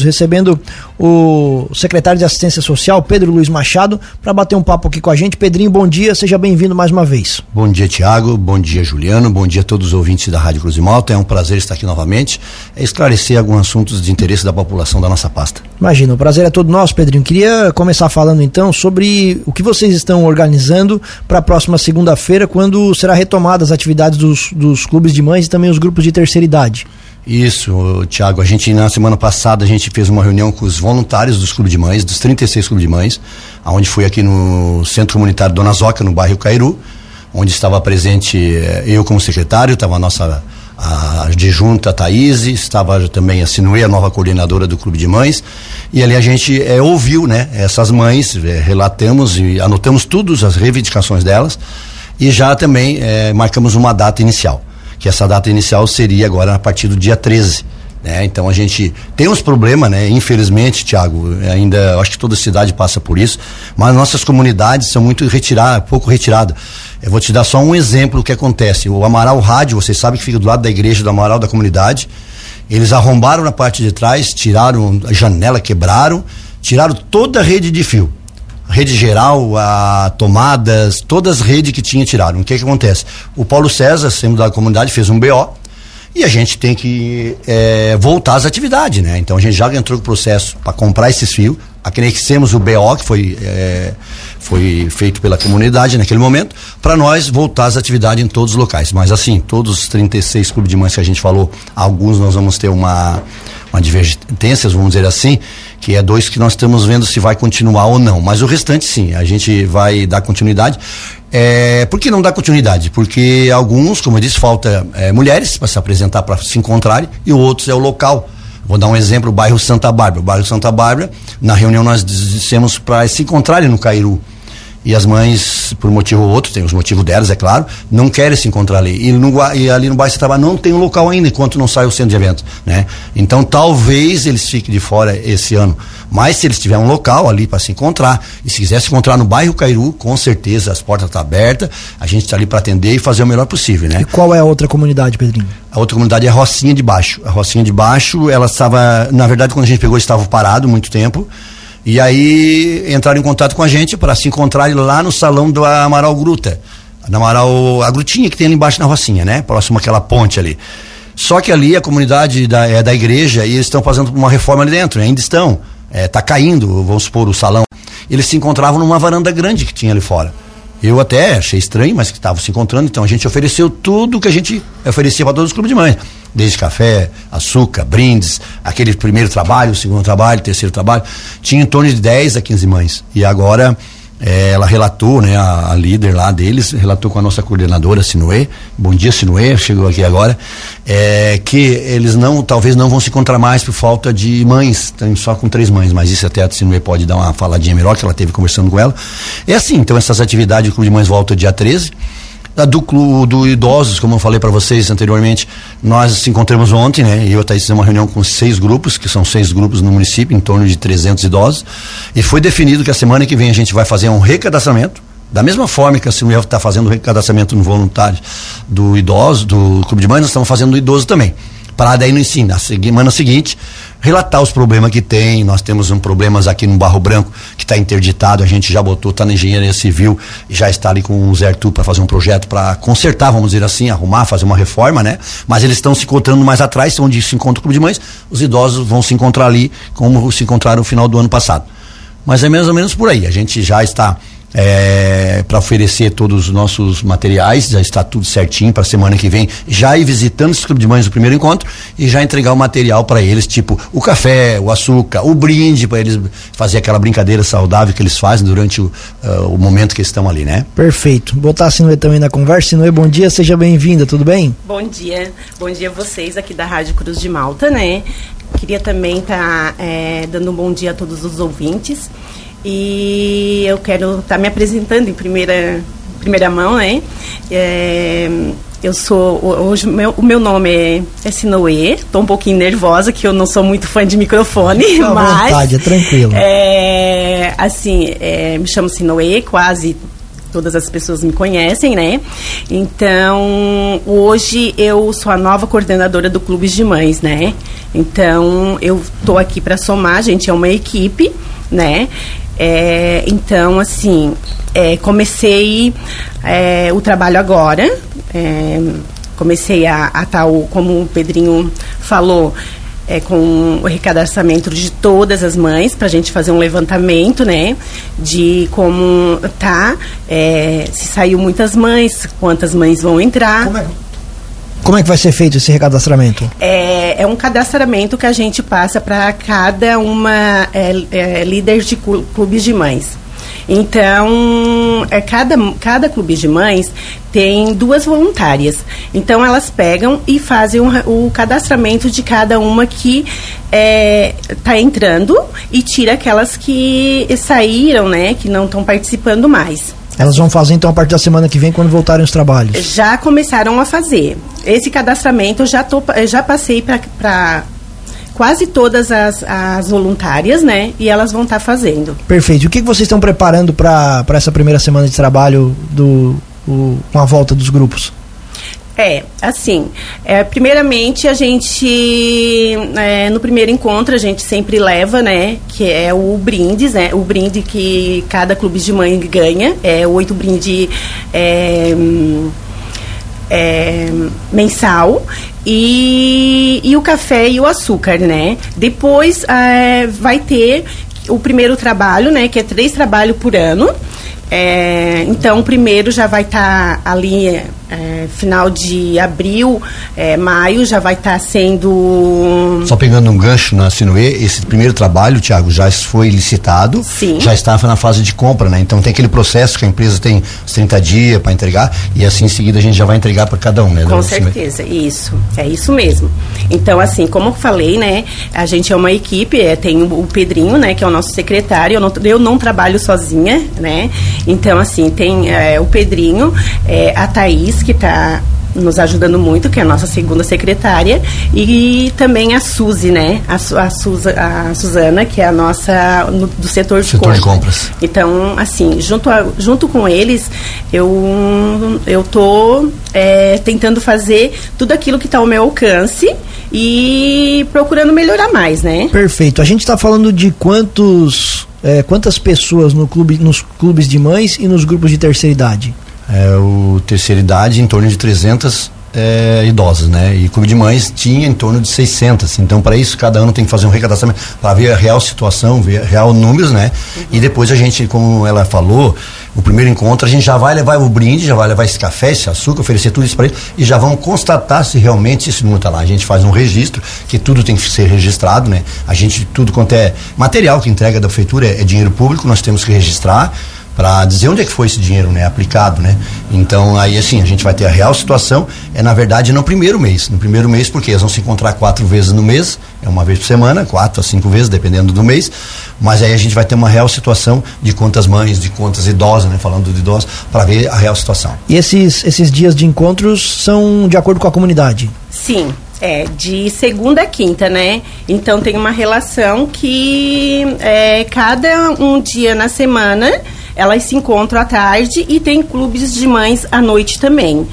recebendo o secretário de Assistência Social, Pedro Luiz Machado, para bater um papo aqui com a gente. Pedrinho, bom dia, seja bem-vindo mais uma vez. Bom dia, Tiago, bom dia, Juliano, bom dia a todos os ouvintes da Rádio Cruz de Malta. É um prazer estar aqui novamente, é esclarecer alguns assuntos de interesse da população da nossa pasta. Imagina, o prazer é todo nosso, Pedrinho. Queria começar falando então sobre o que vocês estão organizando para a próxima segunda-feira, quando será retomada as atividades dos, dos clubes de mães e também os grupos de terceira idade. Isso, Tiago. A gente, na semana passada, a gente fez uma reunião com os voluntários dos clubes de mães, dos 36 clubes de mães, aonde foi aqui no Centro Comunitário Dona Zoca, no bairro Cairu, onde estava presente eh, eu como secretário, estava a nossa a adjunta Thaís, estava também a Sinuê, a nova coordenadora do Clube de Mães, e ali a gente é, ouviu, né, essas mães, é, relatamos e anotamos todas as reivindicações delas, e já também é, marcamos uma data inicial que essa data inicial seria agora a partir do dia 13. Né? Então a gente tem uns problemas, né? Infelizmente, Tiago, ainda acho que toda cidade passa por isso, mas nossas comunidades são muito retiradas, pouco retiradas. Eu vou te dar só um exemplo do que acontece. O Amaral Rádio, vocês sabem que fica do lado da igreja do Amaral da comunidade. Eles arrombaram na parte de trás, tiraram a janela, quebraram, tiraram toda a rede de fio rede geral, a tomadas, todas as redes que tinha tiraram. O que que acontece? O Paulo César, sendo da comunidade, fez um BO e a gente tem que é, voltar às atividades, né? Então a gente já entrou com o processo para comprar esses fios, anexemos o BO que foi, é, foi feito pela comunidade naquele momento, para nós voltar às atividades em todos os locais. Mas assim, todos os 36 clubes de mães que a gente falou, alguns nós vamos ter uma uma divergências, vamos dizer assim, que é dois que nós estamos vendo se vai continuar ou não. Mas o restante, sim, a gente vai dar continuidade. É, por que não dar continuidade? Porque alguns, como eu disse, falta é, mulheres para se apresentar, para se encontrarem, e outros é o local. Vou dar um exemplo, o bairro Santa Bárbara. O bairro Santa Bárbara, na reunião nós dissemos para se encontrarem no Cairu e as mães, por um motivo ou outro, tem os motivos delas, é claro, não querem se encontrar ali. E, no, e ali no bairro trabalho não tem um local ainda, enquanto não sai o centro de eventos, né? Então talvez eles fiquem de fora esse ano. Mas se eles tiverem um local ali para se encontrar, e se quiser se encontrar no bairro Cairu, com certeza as portas estão tá abertas, a gente está ali para atender e fazer o melhor possível, né? E qual é a outra comunidade, Pedrinho? A outra comunidade é a Rocinha de Baixo. A Rocinha de Baixo, ela estava, na verdade, quando a gente pegou, estava parado muito tempo. E aí entraram em contato com a gente para se encontrarem lá no salão do Amaral Gruta. Na Amaral, a grutinha que tem ali embaixo na Rocinha, né? Próximo àquela ponte ali. Só que ali a comunidade da, é da igreja e eles estão fazendo uma reforma ali dentro, ainda estão. É, tá caindo, vamos supor, o salão. Eles se encontravam numa varanda grande que tinha ali fora. Eu até achei estranho, mas que estavam se encontrando, então a gente ofereceu tudo que a gente oferecia para todos os clubes de mães. Desde café, açúcar, brindes, aquele primeiro trabalho, segundo trabalho, terceiro trabalho. Tinha em torno de 10 a 15 mães. E agora é, ela relatou, né, a, a, líder lá deles, relatou com a nossa coordenadora, Sinuê, bom dia Sinuê, chegou aqui agora, é, que eles não, talvez não vão se encontrar mais por falta de mães, tem só com três mães, mas isso até a Sinuê pode dar uma faladinha melhor, que ela teve conversando com ela. É assim, então essas atividades, o Clube de Mães volta dia 13, do, do idosos, como eu falei para vocês anteriormente, nós se encontramos ontem, né? E eu até fiz uma reunião com seis grupos, que são seis grupos no município, em torno de 300 idosos, e foi definido que a semana que vem a gente vai fazer um recadastramento, da mesma forma que a Silvia está fazendo o recadastramento no voluntário do idoso, do Clube de Mães, nós estamos fazendo do idoso também para daí no ensino. Na semana seguinte, relatar os problemas que tem. Nós temos um problemas aqui no Barro Branco que está interditado. A gente já botou, está na engenharia civil já está ali com o Zé Arthur para fazer um projeto para consertar, vamos dizer assim, arrumar, fazer uma reforma, né? Mas eles estão se encontrando mais atrás, onde se encontra o clube de mães. Os idosos vão se encontrar ali, como se encontraram no final do ano passado. Mas é mais ou menos por aí. A gente já está é, para oferecer todos os nossos materiais, já está tudo certinho para semana que vem, já ir visitando esse clube de mães no primeiro encontro e já entregar o material para eles, tipo o café, o açúcar, o brinde para eles fazer aquela brincadeira saudável que eles fazem durante o, uh, o momento que estão ali, né? Perfeito. Botar a Sinuê também na conversa. Sinuê, bom dia, seja bem-vinda, tudo bem? Bom dia, bom dia a vocês aqui da Rádio Cruz de Malta, né? Queria também estar tá, é, dando um bom dia a todos os ouvintes. E eu quero estar tá me apresentando em primeira, primeira mão, né? É, eu sou. Hoje meu, o meu nome é, é Sinoê. Estou um pouquinho nervosa, que eu não sou muito fã de microfone. À mas. vontade, é tranquilo. É, assim, é, me chamo Sinoê, quase todas as pessoas me conhecem, né? Então, hoje eu sou a nova coordenadora do Clube de Mães, né? Então, eu tô aqui para somar, gente é uma equipe, né? É, então, assim, é, comecei é, o trabalho agora. É, comecei a estar, tá, como o Pedrinho falou, é, com o recadastramento de todas as mães para a gente fazer um levantamento, né, de como tá, é, se saiu muitas mães, quantas mães vão entrar. Como é, como é que vai ser feito esse recadastramento? É, é um cadastramento que a gente passa para cada uma é, é, líder de clubes de mães. Então, é, cada, cada clube de mães tem duas voluntárias. Então, elas pegam e fazem o, cadastramento de cada uma que está é, tá entrando e tira aquelas que saíram, né, que não estão participando mais. Elas vão fazer então a partir da semana que vem quando voltarem os trabalhos? Já começaram a fazer. Esse cadastramento eu já, tô, eu já passei para quase todas as, as voluntárias, né? E elas vão estar tá fazendo. Perfeito. o que, que vocês estão preparando para essa primeira semana de trabalho do, o, com a volta dos grupos? É, assim, é, primeiramente a gente, é, no primeiro encontro a gente sempre leva, né, que é o brindes, né, o brinde que cada clube de mãe ganha, é oito brinde é, é, mensal e, e o café e o açúcar, né? Depois é, vai ter o primeiro trabalho, né? Que é três trabalhos por ano. É, então, o primeiro já vai estar tá ali é, final de abril, é, maio, já vai estar tá sendo. Só pegando um gancho na Sinuê, esse primeiro trabalho, Tiago, já foi licitado, Sim. já estava na fase de compra, né? Então tem aquele processo que a empresa tem 30 dias para entregar e assim em seguida a gente já vai entregar para cada um, né? Com certeza, isso, é isso mesmo. Então, assim, como eu falei, né, a gente é uma equipe, é, tem o, Pedrinho, né, que é o nosso secretário, eu não, eu não trabalho sozinha, né? Então, assim, tem é, o Pedrinho, é, a Thaís, que está nos ajudando muito, que é a nossa segunda secretária, e também a Suzy, né? A, a, Suza, a Suzana, que é a nossa no, do setor, de, setor de compras. Então, assim, junto, a, junto com eles, eu eu tô é, tentando fazer tudo aquilo que está ao meu alcance e procurando melhorar mais, né? Perfeito. A gente está falando de quantos é, quantas pessoas no clube, nos clubes de mães e nos grupos de terceira idade? É, o terceira idade em torno de 300 é, idosas, né? E Clube de Mães tinha em torno de 600. Então, para isso, cada ano tem que fazer um recadastramento para ver a real situação, ver real números, né? Uhum. E depois a gente, como ela falou, o primeiro encontro, a gente já vai levar o brinde, já vai levar esse café, esse açúcar, oferecer tudo isso para ele e já vamos constatar se realmente esse número está lá. A gente faz um registro, que tudo tem que ser registrado, né? A gente, tudo quanto é material que entrega da prefeitura é, é dinheiro público, nós temos que registrar para dizer onde é que foi esse dinheiro, né, aplicado, né? Então aí assim a gente vai ter a real situação é na verdade no primeiro mês, no primeiro mês porque eles vão se encontrar quatro vezes no mês, é uma vez por semana, quatro a cinco vezes dependendo do mês, mas aí a gente vai ter uma real situação de quantas mães, de quantas idosas, né, falando de idosos, para ver a real situação. E esses esses dias de encontros são de acordo com a comunidade? Sim, é, de segunda a quinta, né? Então tem uma relação que é, cada um dia na semana elas se encontram à tarde e tem clubes de mães à noite também.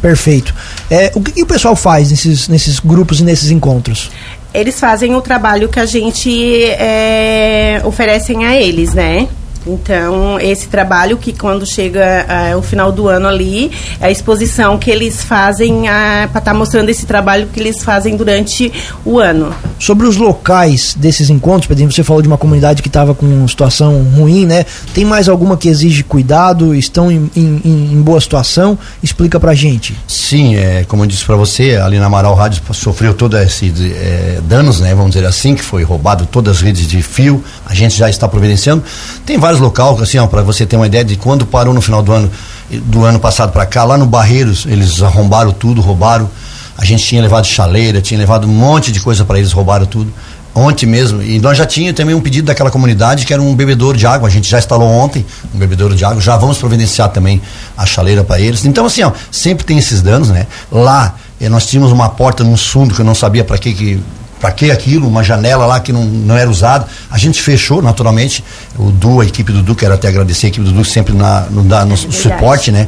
Perfeito. É, o que, o pessoal faz nesses, nesses grupos e nesses encontros? Eles fazem o trabalho que a gente é, oferecem a eles, né? Então, esse trabalho que quando chega uh, o final do ano ali, é a exposição que eles fazem uh, para estar tá mostrando esse trabalho que eles fazem durante o ano. Sobre os locais desses encontros, Pedrinho, você falou de uma comunidade que estava com situação ruim, né? Tem mais alguma que exige cuidado? Estão em, em, em boa situação? Explica pra gente. Sim, é, como eu disse para você, ali na Amaral Rádio sofreu todos esses é, danos, né? Vamos dizer assim, que foi roubado todas as redes de fio. A gente já está providenciando. Tem vários vários locais, assim, para você ter uma ideia de quando parou no final do ano, do ano passado para cá, lá no Barreiros, eles arrombaram tudo, roubaram. A gente tinha levado chaleira, tinha levado um monte de coisa para eles, roubaram tudo. Ontem mesmo. E nós já tínhamos também um pedido daquela comunidade que era um bebedouro de água. A gente já instalou ontem um bebedouro de água. Já vamos providenciar também a chaleira para eles. Então, assim, ó, sempre tem esses danos, né? Lá, eh, nós tínhamos uma porta num fundo que eu não sabia para que que para que aquilo? Uma janela lá que não, não era usada. A gente fechou, naturalmente. O Du, a equipe do Du, quero até agradecer a equipe do Du sempre na, no, no, no suporte, né?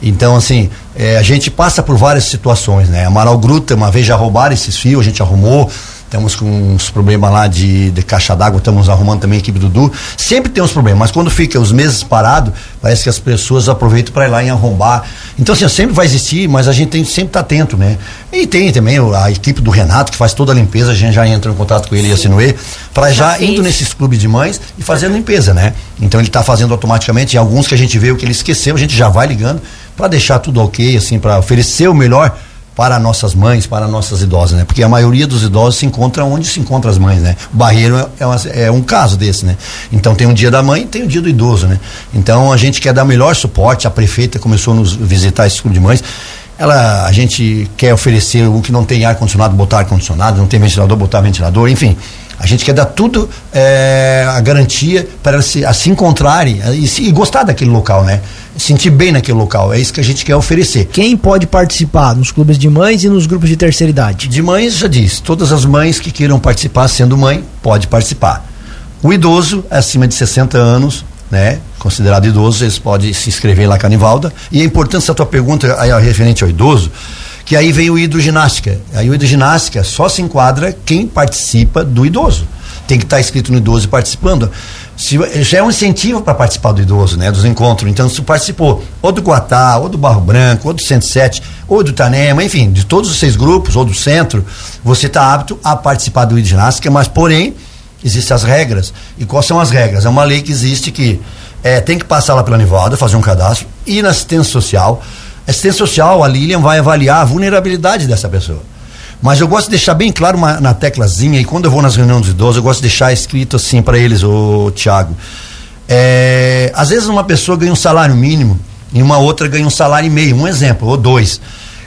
Então, assim, é, a gente passa por várias situações, né? Amaral Gruta, uma vez já roubaram esses fios, a gente arrumou. Estamos com uns problemas lá de, de caixa d'água, estamos arrumando também a equipe do Du. Sempre tem uns problemas, mas quando fica os meses parado, parece que as pessoas aproveitam para ir lá e arrombar. Então, assim, sempre vai existir, mas a gente tem sempre estar tá atento, né? E tem também a equipe do Renato, que faz toda a limpeza, a gente já entra em contato com ele Sim. e a Sinuê, para já, já indo nesses clubes de mães e fazendo limpeza, né? Então ele está fazendo automaticamente, e alguns que a gente vê o que ele esqueceu, a gente já vai ligando para deixar tudo ok, assim, para oferecer o melhor para nossas mães, para nossas idosas, né? Porque a maioria dos idosos se encontra onde se encontram as mães, né? O Barreiro é, é, uma, é, um caso desse, né? Então tem o dia da mãe e tem o dia do idoso, né? Então a gente quer dar melhor suporte, a prefeita começou a nos visitar esse clube de mães, ela, a gente quer oferecer o que não tem ar-condicionado, botar ar-condicionado, não tem ventilador, botar ventilador, enfim. A gente quer dar tudo é, a garantia para elas se, a se encontrarem e, se, e gostar daquele local, né? sentir bem naquele local. É isso que a gente quer oferecer. Quem pode participar nos clubes de mães e nos grupos de terceira idade? De mães, já disse, todas as mães que queiram participar sendo mãe, pode participar. O idoso, acima de 60 anos, né, considerado idoso, eles podem se inscrever lá com a Nivalda. E a importância da tua pergunta aí, referente ao idoso, que aí vem o hidroginástica. Aí o hidroginástica só se enquadra quem participa do idoso. Tem que estar escrito no idoso participando se, é um incentivo para participar do idoso, né? Dos encontros. Então, se participou ou do Guatá, ou do Barro Branco, ou do 107, ou do Tanema, enfim, de todos os seis grupos, ou do centro, você está apto a participar do ginástica, mas porém, existem as regras. E quais são as regras? É uma lei que existe que é, tem que passar lá pela Nivalda, fazer um cadastro, ir na assistência social. Assistência social, a Lilian vai avaliar a vulnerabilidade dessa pessoa. Mas eu gosto de deixar bem claro uma, na teclazinha, e quando eu vou nas reuniões dos idosos, eu gosto de deixar escrito assim para eles, ô Tiago. É, às vezes uma pessoa ganha um salário mínimo e uma outra ganha um salário e meio, um exemplo, ou dois.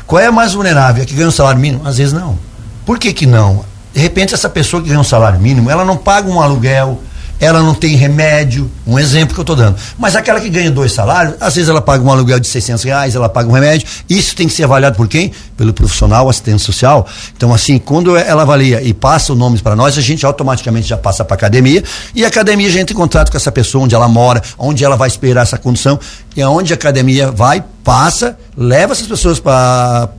Qual é a mais vulnerável? A que ganha um salário mínimo? Às vezes não. Por que que não? De repente essa pessoa que ganha um salário mínimo, ela não paga um aluguel, ela não tem remédio, um exemplo que eu estou dando. Mas aquela que ganha dois salários, às vezes ela paga um aluguel de 600 reais, ela paga um remédio. Isso tem que ser avaliado por quem? Pelo profissional assistente social. Então, assim, quando ela avalia e passa o nome para nós, a gente automaticamente já passa para academia e a academia já entra em contato com essa pessoa, onde ela mora, onde ela vai esperar essa condição e aonde a academia vai, passa, leva essas pessoas para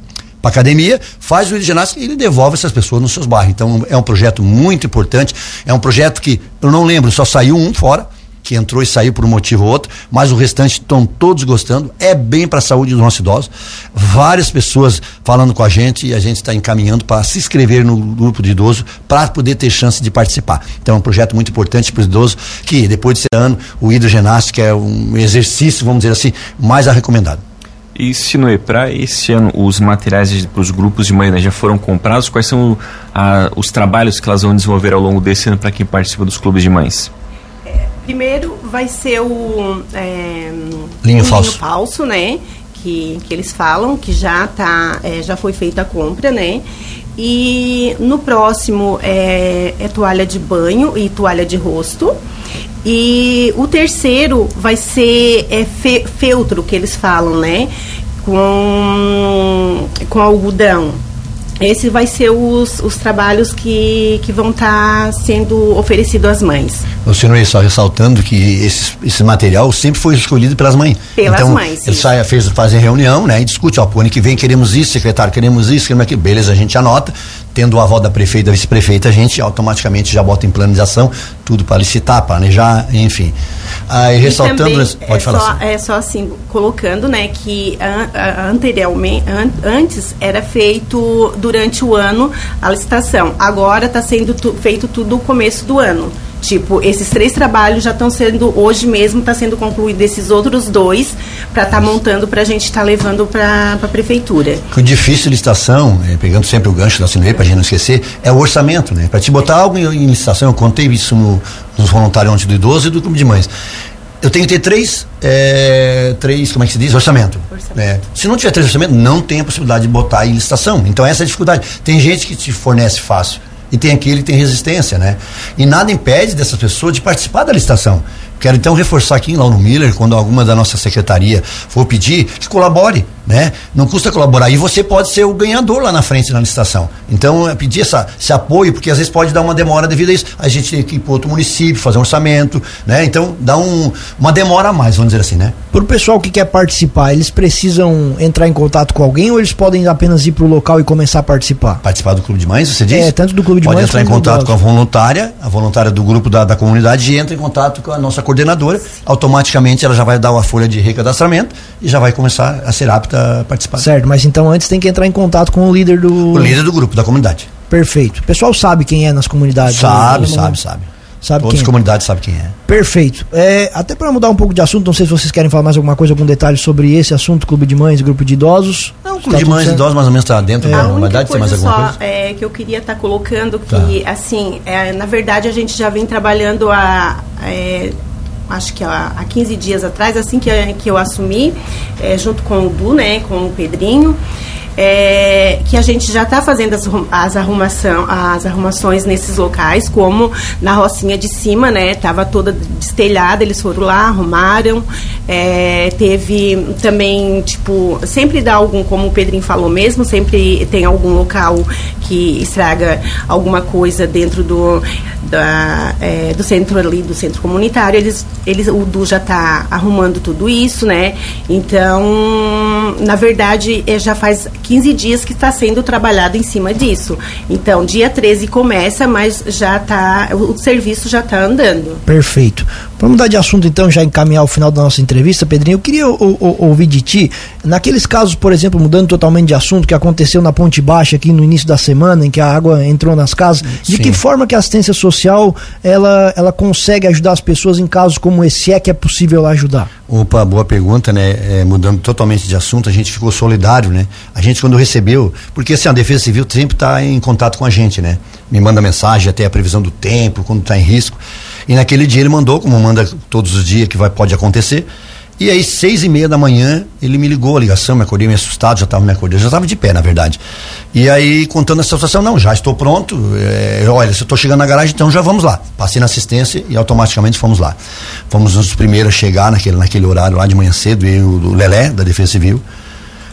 para academia, faz o ginástica e ele devolve essas pessoas nos seus bairros. Então é um projeto muito importante, é um projeto que eu não lembro, só saiu um fora, que entrou e saiu por um motivo ou outro, mas o restante estão todos gostando, é bem para a saúde dos nossos idosos. Várias pessoas falando com a gente e a gente está encaminhando para se inscrever no grupo de idoso para poder ter chance de participar. Então é um projeto muito importante para os idosos que depois de ser ano, o hidroginástica é um exercício, vamos dizer assim, mais a recomendado. E Sinoe, para esse ano, os materiais para os grupos de mãe né, já foram comprados? Quais são a, os trabalhos que elas vão desenvolver ao longo desse ano para quem participa dos clubes de mães? É, primeiro vai ser o é, linho, falso. linho falso, né? Que, que eles falam que já tá, é, já foi feita a compra, né? E no próximo é, é toalha de banho e toalha de rosto. E o terceiro vai ser é, fe, feltro, que eles falam, né? Com, com algodão. Esse vai ser os, os trabalhos que, que vão estar tá sendo oferecidos às mães. O senhor só ressaltando que esse, esse material sempre foi escolhido pelas mães. Pelas então, mães. Eles sai, fez, fazem reunião, né? E discute, ó, pro ano que vem queremos isso, secretário, queremos isso, queremos aquilo. Beleza, a gente anota. Tendo o aval da prefeita, da vice-prefeita, a gente automaticamente já bota em planização tudo para licitar, planejar, enfim. Aí, ressaltando. pode é falar só, assim. É só assim, colocando, né, que an, anteriormente, an, antes era feito durante o ano a licitação. Agora está sendo tu, feito tudo no começo do ano. Tipo, esses três trabalhos já estão sendo, hoje mesmo está sendo concluído esses outros dois, para estar tá montando, para a gente estar tá levando para a prefeitura. O difícil licitação, é, pegando sempre o gancho da Sinuê, para a gente não esquecer, é o orçamento, né? Para te botar algo em, em, licitação, eu contei isso no, nos voluntários ontem do idoso e do clube de mães. Eu tenho que ter três, é, três, como é que se diz? Orçamento. orçamento. É. Se não tiver três orçamentos, não tem a possibilidade de botar em licitação. Então essa é a dificuldade. Tem gente que te fornece fácil e tem aquele que tem resistência, né? E nada impede dessa pessoa de participar da licitação. Quero então reforçar aqui em Launo Miller, quando alguma da nossa secretaria for pedir, que colabore, né? Não custa colaborar. E você pode ser o ganhador lá na frente na licitação. Então, é pedir essa, esse apoio, porque às vezes pode dar uma demora devido a isso. A gente tem que ir para outro município, fazer um orçamento, né? Então, dá um, uma demora a mais, vamos dizer assim, né? Para o pessoal que quer participar, eles precisam entrar em contato com alguém ou eles podem apenas ir para o local e começar a participar? Participar do Clube de Mães, você diz? É, tanto do Clube de pode Mães entrar em contato com a voluntária, a voluntária do grupo da, da comunidade e entra em contato com a nossa coordenadora, automaticamente ela já vai dar uma folha de recadastramento e já vai começar a ser apta a participar. Certo, mas então antes tem que entrar em contato com o líder do. O líder do grupo, da comunidade. Perfeito. O pessoal sabe quem é nas comunidades. Sabe, né? sabe, sabe. Sabe Todas quem as comunidades sabem quem é. Perfeito. É, até para mudar um pouco de assunto, não sei se vocês querem falar mais alguma coisa, algum detalhe sobre esse assunto, clube de mães, grupo de idosos. Não, o clube tá de mães e idosos mais ou menos está dentro é. da normalidade, tem mais alguma só, coisa? É, que eu queria estar tá colocando que, tá. assim, é, na verdade a gente já vem trabalhando a é, acho que há, há 15 dias atrás, assim que, que eu assumi, é, junto com o Du, né, com o Pedrinho, é, que a gente já está fazendo as, as, arrumação, as arrumações nesses locais, como na Rocinha de cima, né? Tava toda destelhada, eles foram lá, arrumaram. É, teve também, tipo, sempre dá algum, como o Pedrinho falou mesmo, sempre tem algum local que estraga alguma coisa dentro do, da, é, do centro ali, do centro comunitário. Eles, eles, o Du já está arrumando tudo isso, né? Então, na verdade, é, já faz 15 dias que está sendo trabalhado em cima disso. Então, dia 13 começa, mas já tá, o serviço já está andando. Perfeito. Vamos mudar de assunto então, já encaminhar o final da nossa entrevista, Pedrinho. Eu queria ouvir de ti, naqueles casos, por exemplo, mudando totalmente de assunto, que aconteceu na Ponte Baixa aqui no início da semana, em que a água entrou nas casas, de Sim. que forma que a assistência social ela, ela consegue ajudar as pessoas em casos como esse, é que é possível ajudar? Opa, boa pergunta, né? É, mudando totalmente de assunto, a gente ficou solidário, né? A gente quando recebeu, porque assim, a Defesa Civil sempre está em contato com a gente, né? Me manda mensagem até a previsão do tempo, quando está em risco. E naquele dia ele mandou, como manda todos os dias que vai, pode acontecer. E aí, seis e meia da manhã, ele me ligou a ligação, me acordei meio assustado, já estava me acordando, já estava de pé, na verdade. E aí, contando a situação, não, já estou pronto, é, olha, se eu estou chegando na garagem, então já vamos lá. Passei na assistência e automaticamente fomos lá. Fomos os primeiros a chegar naquele, naquele horário lá de manhã cedo, eu o Lelé, da Defesa Civil.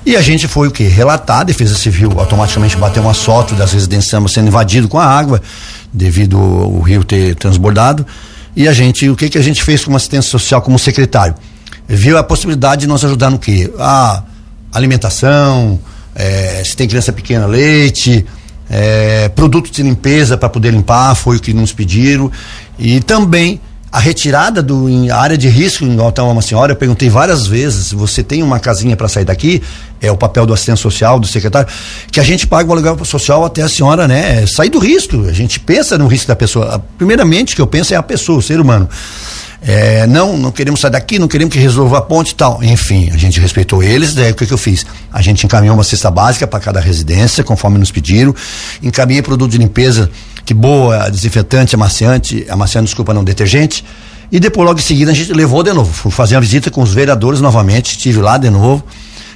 E a gente foi o quê? Relatar, a Defesa Civil automaticamente bateu uma foto das residências sendo invadido com a água, devido ao rio ter transbordado. E a gente, o que que a gente fez como assistência social, como secretário? Viu a possibilidade de nos ajudar no quê? A alimentação, é, se tem criança pequena, leite, é, produtos de limpeza para poder limpar, foi o que nos pediram. E também a retirada do em área de risco, igual tá uma senhora, eu perguntei várias vezes, você tem uma casinha para sair daqui? É o papel do assistente social, do secretário, que a gente paga o aluguel social até a senhora, né, sair do risco. A gente pensa no risco da pessoa. Primeiramente, que eu penso é a pessoa, o ser humano. É, não, não queremos sair daqui, não queremos que resolva a ponte e tal. Enfim, a gente respeitou eles, daí o que, que eu fiz? A gente encaminhou uma cesta básica para cada residência, conforme nos pediram, encaminhei produto de limpeza que boa, desinfetante, amaciante, amaciante, desculpa, não, detergente. E depois, logo em seguida, a gente levou de novo. Fui fazer uma visita com os vereadores novamente, estive lá de novo.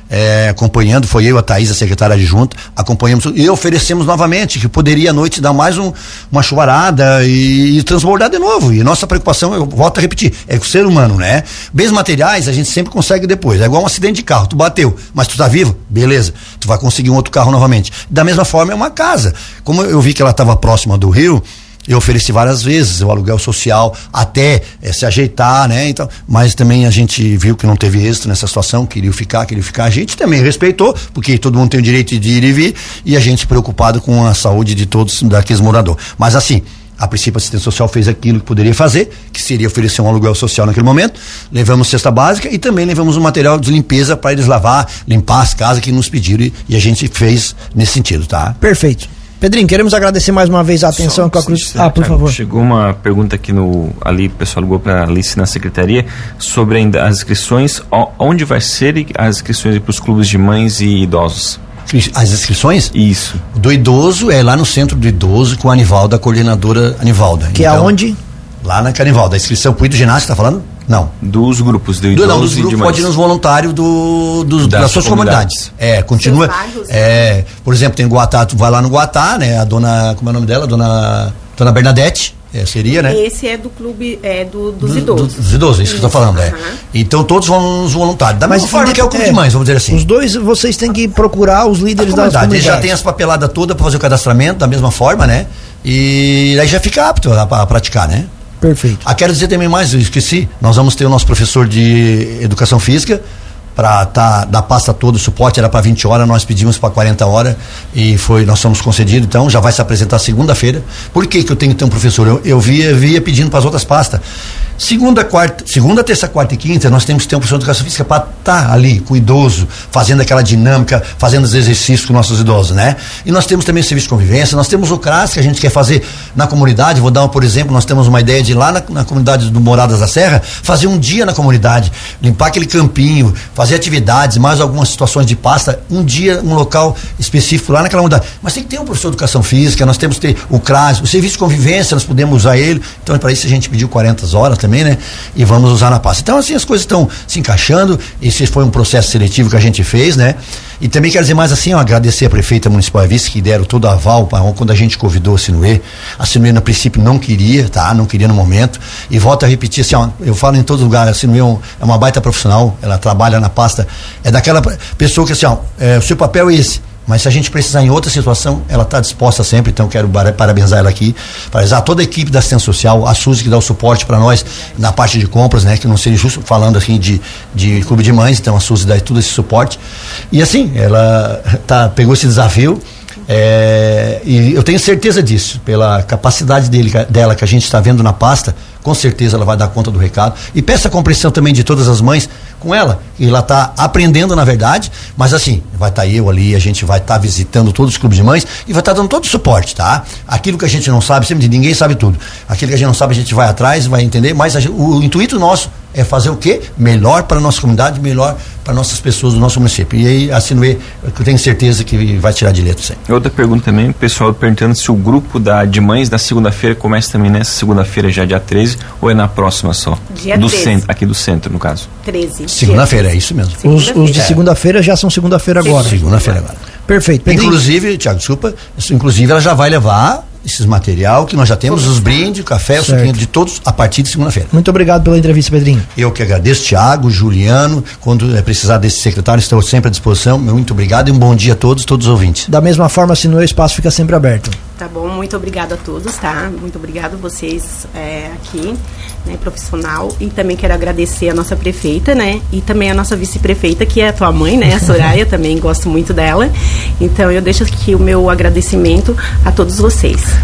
É, acompanhando, foi eu, a Thaís, a secretária adjunta, acompanhamos e oferecemos novamente que poderia à noite dar mais um, uma chuvarada e, e, transbordar de novo. E nossa preocupação, eu volto a repetir, é com o ser humano, né? Bens materiais a gente sempre consegue depois. É igual um acidente de carro, tu bateu, mas tu tá vivo, beleza, tu vai conseguir um outro carro novamente. Da mesma forma é uma casa. Como eu vi que ela estava próxima do rio, eu ofereci várias vezes o aluguel social até é, se ajeitar, né? Então, mas também a gente viu que não teve êxito nessa situação, queria ficar, queria ficar. A gente também respeitou, porque todo mundo tem o direito de ir e vir, e a gente preocupado com a saúde de todos daqueles moradores. Mas assim, a princípio, a assistência social fez aquilo que poderia fazer, que seria oferecer um aluguel social naquele momento. Levamos cesta básica e também levamos um material de limpeza para eles lavar, limpar as casas que nos pediram e, e, a gente fez nesse sentido, tá? Perfeito. Pedrinho, queremos agradecer mais uma vez a atenção Só, com a Cruz. Ah, por cara, favor. Chegou uma pergunta aqui no. Ali, o pessoal ligou para a Alice na secretaria sobre ainda as inscrições. Onde vai ser as inscrições para os clubes de mães e idosos? As inscrições? Isso. Do idoso é lá no centro do idoso com a Anivalda, a coordenadora Anivalda. Que é então, é aonde? Lá na Canivalda. A inscrição para o ginásio, tá falando? Não. Dos grupos do idoso Não, dos grupos pode ir nos voluntários do, do das, das, suas comunidades. comunidades. É, continua. É, por exemplo, tem Guatá, tu vai lá no Guatá, né? A dona, como é o nome dela? A dona, dona Bernadette É, seria, né? Esse é do clube é, do, dos Do- idosos. do- dos idosos, isso que eu estou falando, é. Então todos vão nos voluntários. Da mesma forma que é o clube é, de mães, vamos dizer assim. Os dois vocês têm que procurar os líderes das comunidade. Ele comunidades. já tem as papeladas todas para fazer o cadastramento da mesma forma, né? E aí já fica apto a, a praticar, né? Perfeito. Ah, quero dizer também mais, eu esqueci. Nós vamos ter o nosso professor de educação física para tá da pasta toda, o suporte era para 20 horas, nós pedimos para 40 horas e foi, nós somos concedidos, então já vai se apresentar segunda-feira. Por que que eu tenho que ter um professor? Eu, eu via, via pedindo para as outras pastas. Segunda, quarta, segunda, terça, quarta e quinta, nós temos que ter um professor de educação física para estar ali com o idoso, fazendo aquela dinâmica, fazendo os exercícios com nossos idosos, né? E nós temos também o serviço de convivência, nós temos o CRAS que a gente quer fazer na comunidade. Vou dar um, por exemplo, nós temos uma ideia de ir lá na, na comunidade do Moradas da Serra, fazer um dia na comunidade, limpar aquele campinho, fazer atividades, mais algumas situações de pasta, um dia, um local específico lá naquela comunidade. Mas tem que ter um professor de educação física, nós temos que ter o CRAS, o serviço de convivência, nós podemos usar ele. Então, para isso a gente pediu 40 horas também, né? E vamos usar na pasta. Então, assim, as coisas estão se encaixando. Esse foi um processo seletivo que a gente fez, né? E também quero dizer mais assim, ó, agradecer a prefeita municipal e vice que deram todo aval pra, quando a gente convidou a Sinuê. A Sinuê, no princípio, não queria, tá? Não queria no momento. E volto a repetir assim, ó, eu falo em todo lugar, a Sinuê é, é uma baita profissional, ela trabalha na pasta, é daquela pessoa que assim, ó, é, o seu papel é esse. Mas se a gente precisar em outra situação, ela está disposta sempre, então quero parabenizar ela aqui, parabenizar toda a equipe da assistência social, a Suzy que dá o suporte para nós na parte de compras, né? Que não seria justo falando assim de, de clube de mães, então a Suzy dá todo esse suporte. E assim, ela tá, pegou esse desafio. é, e eu tenho certeza disso, pela capacidade dele, dela que a gente está vendo na pasta, com certeza ela vai dar conta do recado. E peço a compreensão também de todas as mães com ela, que ela está aprendendo na verdade, mas assim, vai estar eu ali, a gente vai estar visitando todos os clubes de mães e vai estar dando todo o suporte, tá? Aquilo que a gente não sabe, sempre ninguém sabe tudo. Aquilo que a gente não sabe, a gente vai atrás, vai entender, mas a gente- o, intuito nosso é fazer o quê? Melhor para a nossa comunidade, melhor para nossas pessoas do nosso município. E aí a Sinuê, eu tenho certeza que vai tirar de letra sim. Outra pergunta também, o pessoal perguntando se o grupo da, de mães da segunda-feira começa também nessa segunda-feira, já dia 13, ou é na próxima só? Dia do 13. centro, aqui do centro, no caso. 13. Segunda-feira, é isso mesmo. Os, os de É. segunda-feira já são segunda-feira agora. Segunda-feira agora. Perfeito. Pedrinho. Inclusive, Tiago, desculpa, inclusive ela já vai levar esses material que nós já temos, os brindes, o café, o suquinho de todos a partir de segunda-feira. Muito obrigado pela entrevista, Pedrinho. Eu que agradeço, Tiago, Juliano, quando eh, precisar desse secretário, estou sempre à disposição. Muito obrigado e um bom dia a todos, todos os ouvintes. Da mesma forma, se no espaço fica sempre aberto. Tá bom, muito obrigado a todos, tá? Muito obrigado vocês é, aqui, né, profissional. E também quero agradecer a nossa prefeita, né? E também a nossa vice-prefeita, que é a tua mãe, né? A Soraya, também gosto muito dela. Então eu deixo aqui o meu agradecimento a todos vocês.